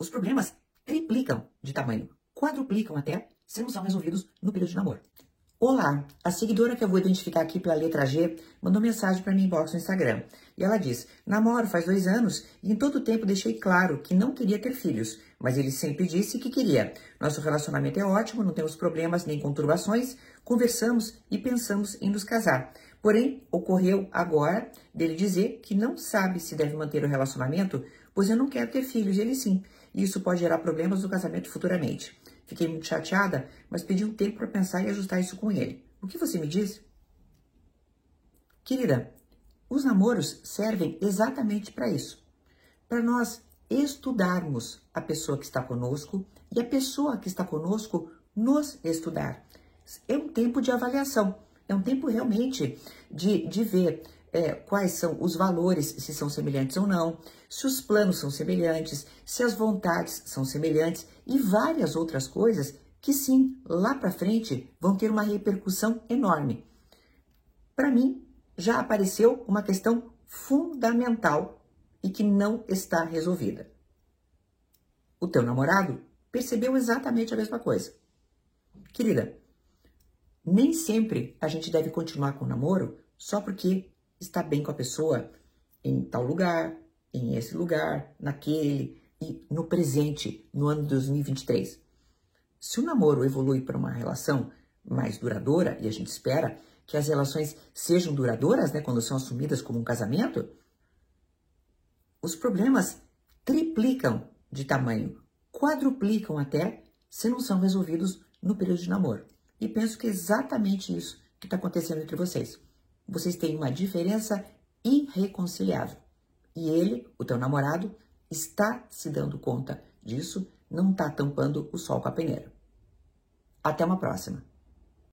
Os problemas triplicam de tamanho, quadruplicam até, se não são resolvidos no período de namoro. Olá, a seguidora que eu vou identificar aqui pela letra G mandou mensagem para mim inbox no Instagram. E ela diz: Namoro faz dois anos e em todo o tempo deixei claro que não queria ter filhos, mas ele sempre disse que queria. Nosso relacionamento é ótimo, não temos problemas nem conturbações, conversamos e pensamos em nos casar. Porém, ocorreu agora dele dizer que não sabe se deve manter o relacionamento, pois eu não quero ter filhos, ele sim. E isso pode gerar problemas no casamento futuramente. Fiquei muito chateada, mas pedi um tempo para pensar e ajustar isso com ele. O que você me diz? Querida, os namoros servem exatamente para isso. Para nós estudarmos a pessoa que está conosco e a pessoa que está conosco nos estudar. É um tempo de avaliação, é um tempo realmente de, de ver é, quais são os valores, se são semelhantes ou não, se os planos são semelhantes, se as vontades são semelhantes e várias outras coisas que sim, lá para frente vão ter uma repercussão enorme. Para mim, já apareceu uma questão fundamental e que não está resolvida. O teu namorado percebeu exatamente a mesma coisa. Querida, nem sempre a gente deve continuar com o namoro só porque está bem com a pessoa em tal lugar, em esse lugar, naquele e no presente, no ano de 2023. Se o namoro evolui para uma relação mais duradoura, e a gente espera que as relações sejam duradouras, né, quando são assumidas como um casamento, os problemas triplicam de tamanho, quadruplicam até, se não são resolvidos no período de namoro. E penso que é exatamente isso que está acontecendo entre vocês vocês têm uma diferença irreconciliável. E ele, o teu namorado, está se dando conta disso, não está tampando o sol com a peneira. Até uma próxima.